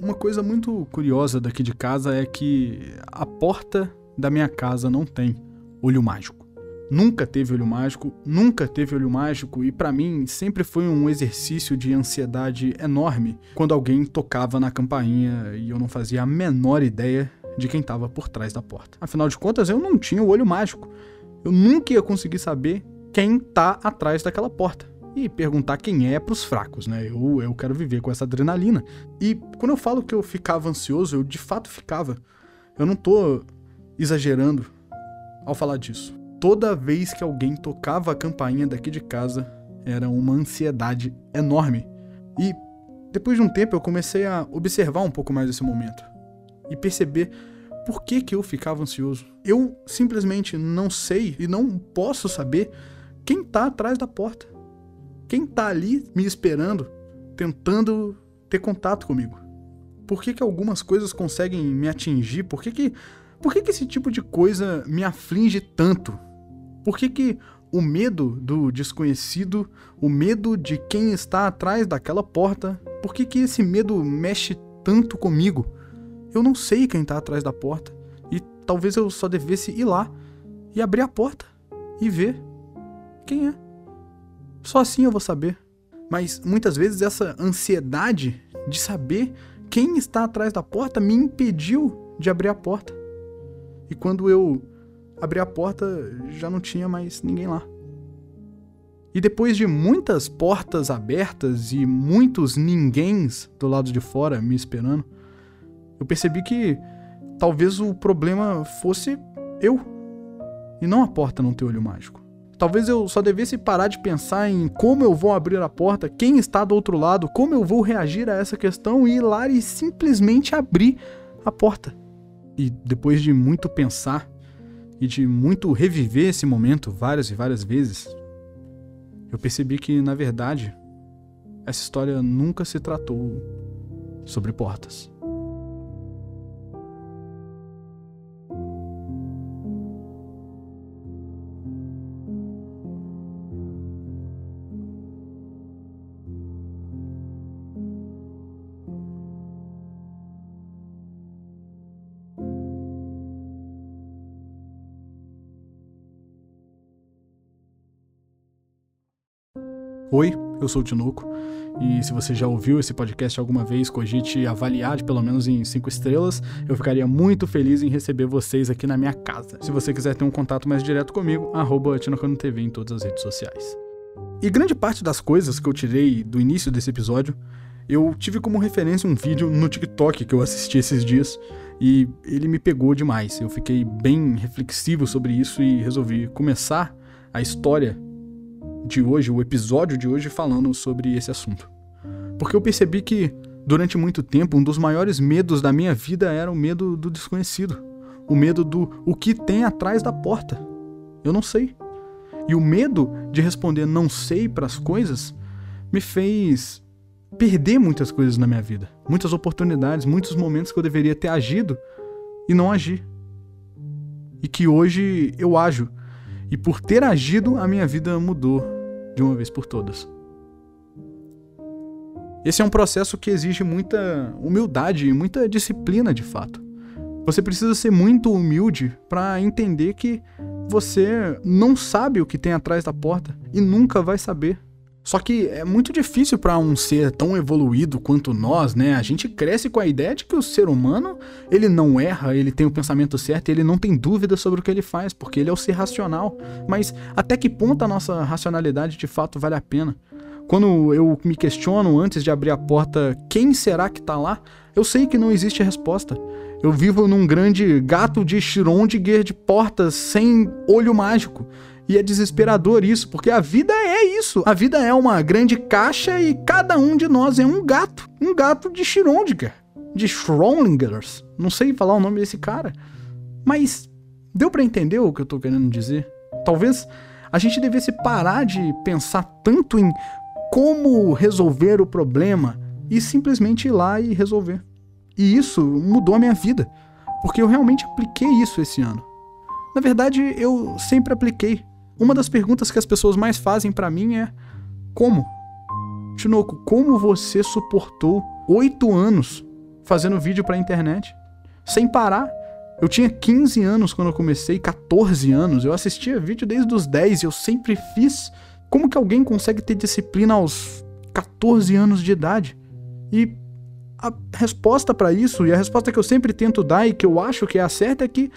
Uma coisa muito curiosa daqui de casa é que a porta da minha casa não tem olho mágico. Nunca teve olho mágico, nunca teve olho mágico e para mim sempre foi um exercício de ansiedade enorme quando alguém tocava na campainha e eu não fazia a menor ideia de quem estava por trás da porta. Afinal de contas, eu não tinha o olho mágico. Eu nunca ia conseguir saber quem tá atrás daquela porta. E perguntar quem é pros fracos, né? Eu, eu quero viver com essa adrenalina. E quando eu falo que eu ficava ansioso, eu de fato ficava. Eu não tô exagerando ao falar disso toda vez que alguém tocava a campainha daqui de casa, era uma ansiedade enorme. E depois de um tempo eu comecei a observar um pouco mais esse momento e perceber por que, que eu ficava ansioso. Eu simplesmente não sei e não posso saber quem tá atrás da porta. Quem tá ali me esperando, tentando ter contato comigo. Por que, que algumas coisas conseguem me atingir? Por que, que, por que, que esse tipo de coisa me aflige tanto? Por que, que o medo do desconhecido, o medo de quem está atrás daquela porta, por que, que esse medo mexe tanto comigo? Eu não sei quem está atrás da porta e talvez eu só devesse ir lá e abrir a porta e ver quem é. Só assim eu vou saber. Mas muitas vezes essa ansiedade de saber quem está atrás da porta me impediu de abrir a porta. E quando eu abri a porta, já não tinha mais ninguém lá. E depois de muitas portas abertas e muitos ninguéms do lado de fora me esperando, eu percebi que talvez o problema fosse eu e não a porta não ter olho mágico. Talvez eu só devesse parar de pensar em como eu vou abrir a porta, quem está do outro lado, como eu vou reagir a essa questão e ir lá e simplesmente abrir a porta. E depois de muito pensar, e de muito reviver esse momento várias e várias vezes, eu percebi que, na verdade, essa história nunca se tratou sobre portas. Oi, eu sou o Tinoco. E se você já ouviu esse podcast alguma vez, cogite avaliar pelo menos em 5 estrelas, eu ficaria muito feliz em receber vocês aqui na minha casa. Se você quiser ter um contato mais direto comigo, arroba TV em todas as redes sociais. E grande parte das coisas que eu tirei do início desse episódio, eu tive como referência um vídeo no TikTok que eu assisti esses dias, e ele me pegou demais. Eu fiquei bem reflexivo sobre isso e resolvi começar a história de hoje, o episódio de hoje, falando sobre esse assunto. Porque eu percebi que, durante muito tempo, um dos maiores medos da minha vida era o medo do desconhecido. O medo do o que tem atrás da porta. Eu não sei. E o medo de responder não sei para as coisas me fez perder muitas coisas na minha vida. Muitas oportunidades, muitos momentos que eu deveria ter agido e não agi. E que hoje eu ajo. E por ter agido, a minha vida mudou de uma vez por todas. Esse é um processo que exige muita humildade e muita disciplina de fato. Você precisa ser muito humilde para entender que você não sabe o que tem atrás da porta e nunca vai saber. Só que é muito difícil para um ser tão evoluído quanto nós, né? A gente cresce com a ideia de que o ser humano, ele não erra, ele tem o pensamento certo, ele não tem dúvida sobre o que ele faz, porque ele é o ser racional. Mas até que ponto a nossa racionalidade de fato vale a pena? Quando eu me questiono antes de abrir a porta, quem será que tá lá? Eu sei que não existe resposta. Eu vivo num grande gato de Schrödinger de portas sem olho mágico. E é desesperador isso, porque a vida é isso. A vida é uma grande caixa e cada um de nós é um gato. Um gato de Schrödinger. De Schrödingers. Não sei falar o nome desse cara. Mas deu para entender o que eu tô querendo dizer? Talvez a gente devesse parar de pensar tanto em como resolver o problema e simplesmente ir lá e resolver. E isso mudou a minha vida, porque eu realmente apliquei isso esse ano. Na verdade, eu sempre apliquei, uma das perguntas que as pessoas mais fazem para mim é: como? Tinoco, como você suportou oito anos fazendo vídeo pra internet, sem parar. Eu tinha 15 anos quando eu comecei, 14 anos. Eu assistia vídeo desde os 10 e eu sempre fiz. Como que alguém consegue ter disciplina aos 14 anos de idade? E a resposta para isso, e a resposta que eu sempre tento dar e que eu acho que é a certa, é que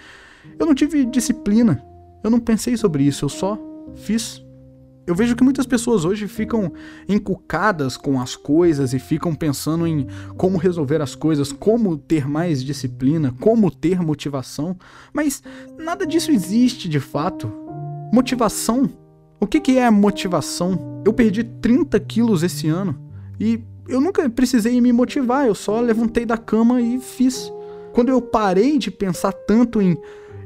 eu não tive disciplina. Eu não pensei sobre isso, eu só fiz. Eu vejo que muitas pessoas hoje ficam encucadas com as coisas e ficam pensando em como resolver as coisas, como ter mais disciplina, como ter motivação, mas nada disso existe de fato. Motivação? O que, que é motivação? Eu perdi 30 quilos esse ano e eu nunca precisei me motivar, eu só levantei da cama e fiz. Quando eu parei de pensar tanto em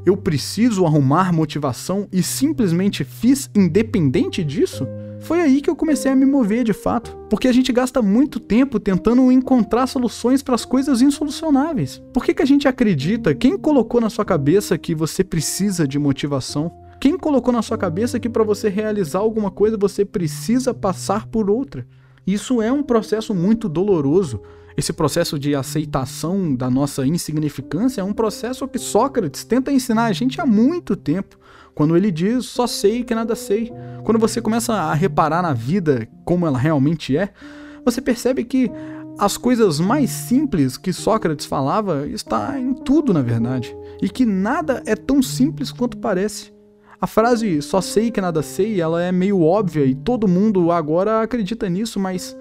eu preciso arrumar motivação e simplesmente fiz independente disso, foi aí que eu comecei a me mover de fato. Porque a gente gasta muito tempo tentando encontrar soluções para as coisas insolucionáveis. Por que, que a gente acredita? Quem colocou na sua cabeça que você precisa de motivação? Quem colocou na sua cabeça que para você realizar alguma coisa você precisa passar por outra? Isso é um processo muito doloroso. Esse processo de aceitação da nossa insignificância é um processo que Sócrates tenta ensinar a gente há muito tempo. Quando ele diz só sei que nada sei. Quando você começa a reparar na vida como ela realmente é, você percebe que as coisas mais simples que Sócrates falava está em tudo, na verdade, e que nada é tão simples quanto parece. A frase só sei que nada sei, ela é meio óbvia e todo mundo agora acredita nisso, mas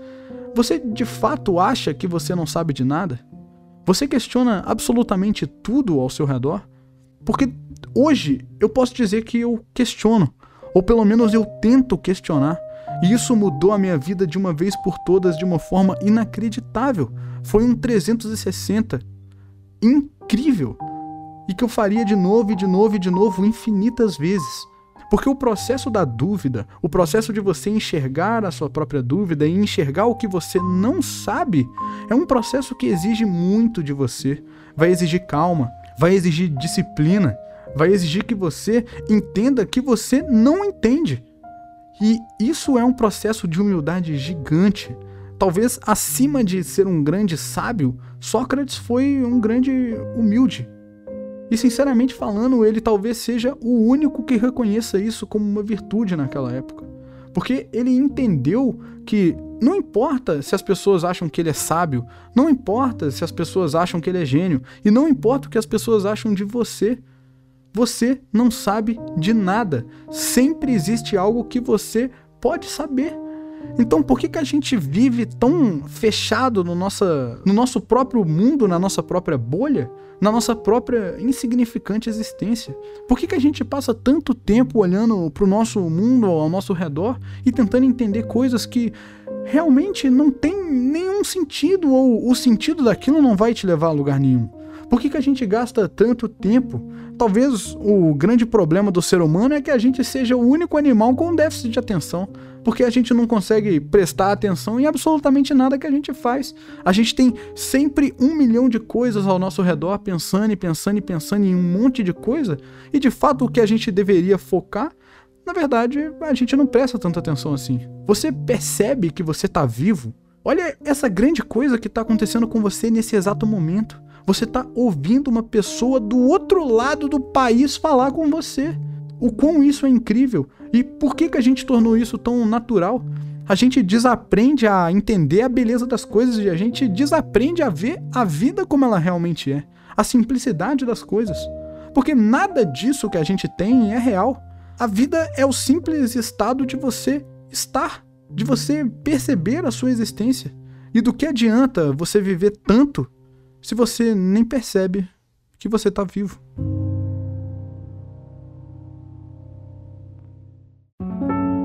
você de fato acha que você não sabe de nada? Você questiona absolutamente tudo ao seu redor? Porque hoje eu posso dizer que eu questiono, ou pelo menos eu tento questionar. E isso mudou a minha vida de uma vez por todas de uma forma inacreditável. Foi um 360 incrível e que eu faria de novo e de novo e de novo infinitas vezes. Porque o processo da dúvida, o processo de você enxergar a sua própria dúvida e enxergar o que você não sabe, é um processo que exige muito de você. Vai exigir calma, vai exigir disciplina, vai exigir que você entenda que você não entende. E isso é um processo de humildade gigante. Talvez acima de ser um grande sábio, Sócrates foi um grande humilde. E sinceramente falando, ele talvez seja o único que reconheça isso como uma virtude naquela época. Porque ele entendeu que não importa se as pessoas acham que ele é sábio, não importa se as pessoas acham que ele é gênio, e não importa o que as pessoas acham de você. Você não sabe de nada. Sempre existe algo que você pode saber. Então, por que, que a gente vive tão fechado no, nossa, no nosso próprio mundo, na nossa própria bolha, na nossa própria insignificante existência? Por que, que a gente passa tanto tempo olhando para o nosso mundo ao nosso redor e tentando entender coisas que realmente não tem nenhum sentido ou o sentido daquilo não vai te levar a lugar nenhum? Por que, que a gente gasta tanto tempo? Talvez o grande problema do ser humano é que a gente seja o único animal com déficit de atenção porque a gente não consegue prestar atenção em absolutamente nada que a gente faz. A gente tem sempre um milhão de coisas ao nosso redor, pensando e pensando e pensando em um monte de coisa, e de fato o que a gente deveria focar, na verdade, a gente não presta tanta atenção assim. Você percebe que você está vivo? Olha essa grande coisa que está acontecendo com você nesse exato momento. Você está ouvindo uma pessoa do outro lado do país falar com você. O quão isso é incrível. E por que, que a gente tornou isso tão natural? A gente desaprende a entender a beleza das coisas e a gente desaprende a ver a vida como ela realmente é, a simplicidade das coisas. Porque nada disso que a gente tem é real. A vida é o simples estado de você estar, de você perceber a sua existência. E do que adianta você viver tanto se você nem percebe que você está vivo?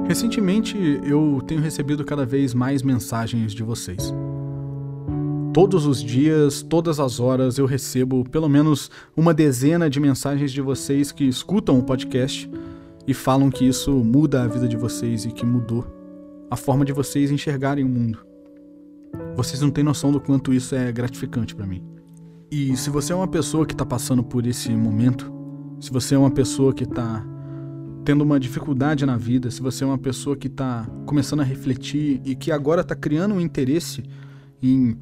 Recentemente eu tenho recebido cada vez mais mensagens de vocês. Todos os dias, todas as horas, eu recebo pelo menos uma dezena de mensagens de vocês que escutam o podcast e falam que isso muda a vida de vocês e que mudou a forma de vocês enxergarem o mundo. Vocês não têm noção do quanto isso é gratificante para mim. E se você é uma pessoa que está passando por esse momento, se você é uma pessoa que está tendo uma dificuldade na vida, se você é uma pessoa que está começando a refletir e que agora está criando um interesse em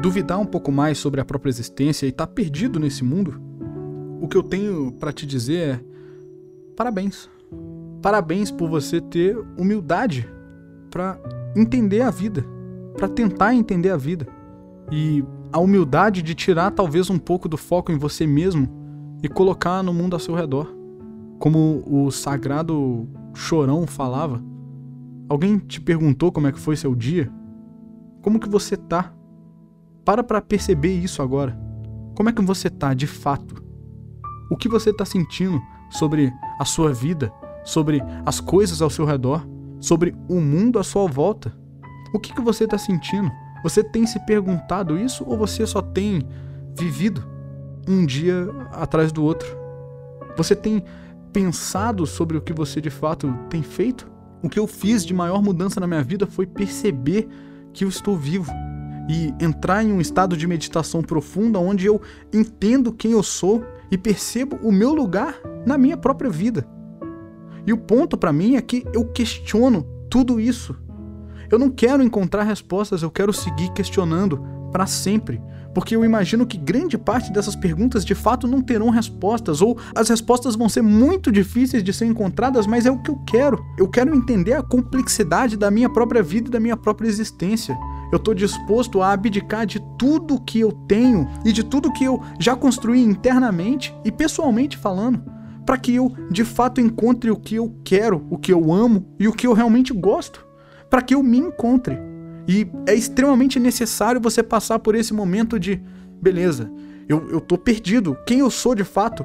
duvidar um pouco mais sobre a própria existência e tá perdido nesse mundo, o que eu tenho para te dizer é parabéns. Parabéns por você ter humildade para entender a vida, para tentar entender a vida. E a humildade de tirar talvez um pouco do foco em você mesmo e colocar no mundo ao seu redor. Como o sagrado chorão falava. Alguém te perguntou como é que foi seu dia? Como que você tá? Para para perceber isso agora. Como é que você tá de fato? O que você tá sentindo sobre a sua vida, sobre as coisas ao seu redor, sobre o mundo à sua volta? O que que você tá sentindo? Você tem se perguntado isso ou você só tem vivido um dia atrás do outro? Você tem pensado sobre o que você de fato tem feito? O que eu fiz de maior mudança na minha vida foi perceber que eu estou vivo e entrar em um estado de meditação profunda onde eu entendo quem eu sou e percebo o meu lugar na minha própria vida. E o ponto para mim é que eu questiono tudo isso eu não quero encontrar respostas, eu quero seguir questionando para sempre. Porque eu imagino que grande parte dessas perguntas de fato não terão respostas, ou as respostas vão ser muito difíceis de ser encontradas, mas é o que eu quero. Eu quero entender a complexidade da minha própria vida e da minha própria existência. Eu estou disposto a abdicar de tudo que eu tenho e de tudo que eu já construí internamente e pessoalmente falando, para que eu de fato encontre o que eu quero, o que eu amo e o que eu realmente gosto para que eu me encontre. E é extremamente necessário você passar por esse momento de, beleza, eu, eu tô perdido, quem eu sou de fato?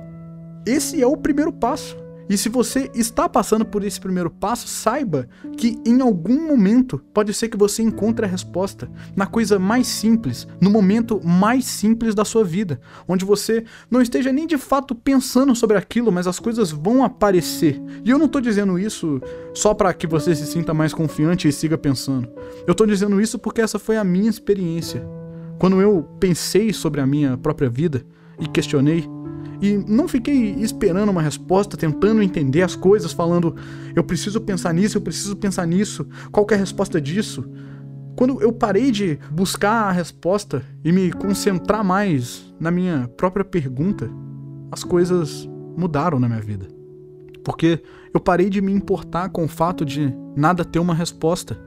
Esse é o primeiro passo. E se você está passando por esse primeiro passo, saiba que em algum momento pode ser que você encontre a resposta na coisa mais simples, no momento mais simples da sua vida, onde você não esteja nem de fato pensando sobre aquilo, mas as coisas vão aparecer. E eu não estou dizendo isso só para que você se sinta mais confiante e siga pensando. Eu estou dizendo isso porque essa foi a minha experiência. Quando eu pensei sobre a minha própria vida e questionei, e não fiquei esperando uma resposta, tentando entender as coisas, falando, eu preciso pensar nisso, eu preciso pensar nisso, qual é a resposta disso? Quando eu parei de buscar a resposta e me concentrar mais na minha própria pergunta, as coisas mudaram na minha vida. Porque eu parei de me importar com o fato de nada ter uma resposta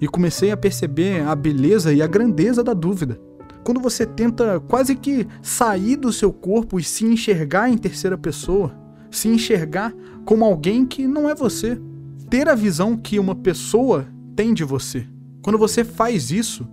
e comecei a perceber a beleza e a grandeza da dúvida quando você tenta quase que sair do seu corpo e se enxergar em terceira pessoa, se enxergar como alguém que não é você, ter a visão que uma pessoa tem de você. Quando você faz isso,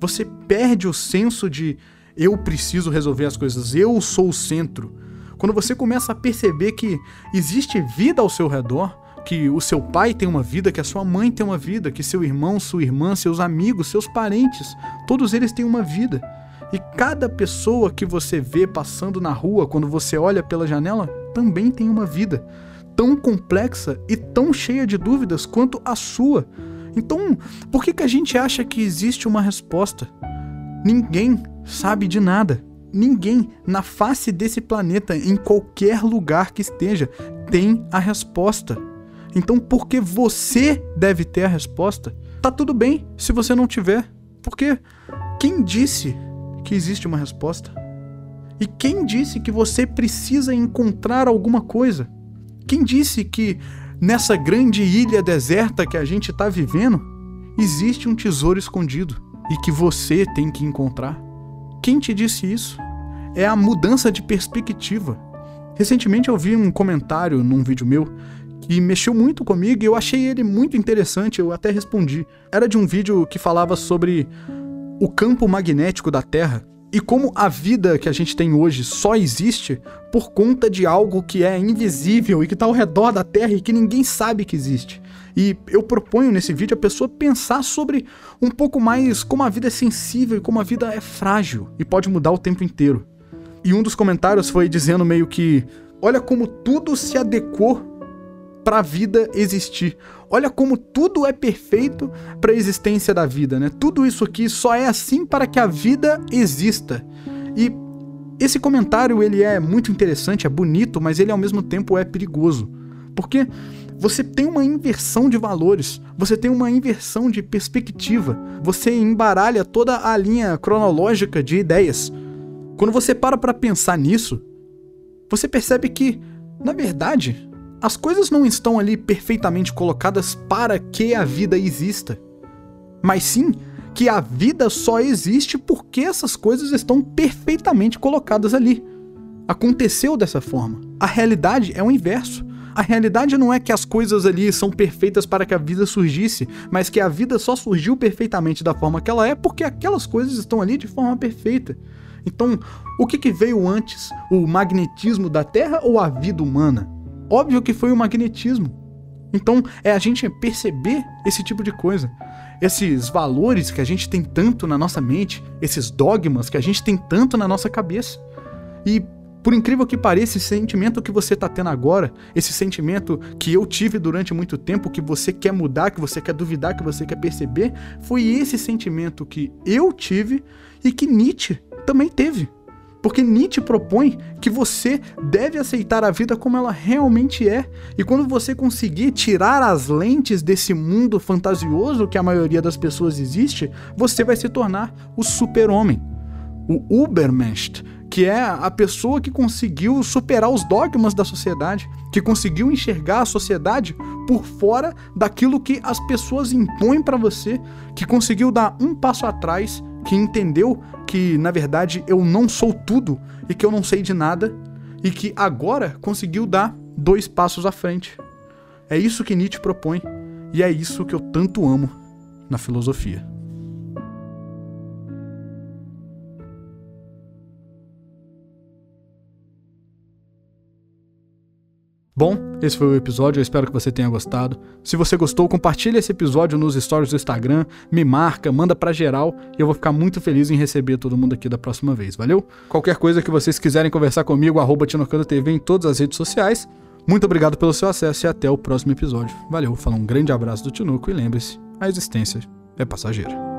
você perde o senso de eu preciso resolver as coisas, eu sou o centro. Quando você começa a perceber que existe vida ao seu redor, que o seu pai tem uma vida, que a sua mãe tem uma vida, que seu irmão, sua irmã, seus amigos, seus parentes, todos eles têm uma vida. E cada pessoa que você vê passando na rua quando você olha pela janela também tem uma vida, tão complexa e tão cheia de dúvidas quanto a sua. Então, por que, que a gente acha que existe uma resposta? Ninguém sabe de nada. Ninguém na face desse planeta, em qualquer lugar que esteja, tem a resposta. Então, porque você deve ter a resposta, tá tudo bem se você não tiver. Porque quem disse que existe uma resposta? E quem disse que você precisa encontrar alguma coisa? Quem disse que nessa grande ilha deserta que a gente está vivendo existe um tesouro escondido e que você tem que encontrar? Quem te disse isso? É a mudança de perspectiva. Recentemente eu vi um comentário num vídeo meu que mexeu muito comigo e eu achei ele muito interessante, eu até respondi. Era de um vídeo que falava sobre o campo magnético da Terra e como a vida que a gente tem hoje só existe por conta de algo que é invisível e que está ao redor da Terra e que ninguém sabe que existe. E eu proponho nesse vídeo a pessoa pensar sobre um pouco mais como a vida é sensível e como a vida é frágil e pode mudar o tempo inteiro. E um dos comentários foi dizendo meio que: olha como tudo se adequou para a vida existir. Olha como tudo é perfeito para a existência da vida, né? Tudo isso aqui só é assim para que a vida exista. E esse comentário ele é muito interessante, é bonito, mas ele ao mesmo tempo é perigoso. Porque você tem uma inversão de valores, você tem uma inversão de perspectiva, você embaralha toda a linha cronológica de ideias. Quando você para para pensar nisso, você percebe que, na verdade, as coisas não estão ali perfeitamente colocadas para que a vida exista, mas sim que a vida só existe porque essas coisas estão perfeitamente colocadas ali. Aconteceu dessa forma. A realidade é o inverso. A realidade não é que as coisas ali são perfeitas para que a vida surgisse, mas que a vida só surgiu perfeitamente da forma que ela é porque aquelas coisas estão ali de forma perfeita. Então, o que, que veio antes? O magnetismo da Terra ou a vida humana? Óbvio que foi o magnetismo. Então, é a gente perceber esse tipo de coisa. Esses valores que a gente tem tanto na nossa mente, esses dogmas que a gente tem tanto na nossa cabeça. E por incrível que pareça, esse sentimento que você está tendo agora, esse sentimento que eu tive durante muito tempo, que você quer mudar, que você quer duvidar, que você quer perceber, foi esse sentimento que eu tive e que Nietzsche também teve. Porque Nietzsche propõe que você deve aceitar a vida como ela realmente é. E quando você conseguir tirar as lentes desse mundo fantasioso que a maioria das pessoas existe, você vai se tornar o super-homem, o Ubermensch, que é a pessoa que conseguiu superar os dogmas da sociedade, que conseguiu enxergar a sociedade por fora daquilo que as pessoas impõem para você, que conseguiu dar um passo atrás, que entendeu que na verdade eu não sou tudo e que eu não sei de nada, e que agora conseguiu dar dois passos à frente. É isso que Nietzsche propõe, e é isso que eu tanto amo na filosofia. Bom, esse foi o episódio, eu espero que você tenha gostado. Se você gostou, compartilhe esse episódio nos stories do Instagram, me marca, manda pra geral e eu vou ficar muito feliz em receber todo mundo aqui da próxima vez, valeu? Qualquer coisa que vocês quiserem conversar comigo, arroba TV em todas as redes sociais. Muito obrigado pelo seu acesso e até o próximo episódio. Valeu, fala um grande abraço do Tinuco e lembre-se, a existência é passageira.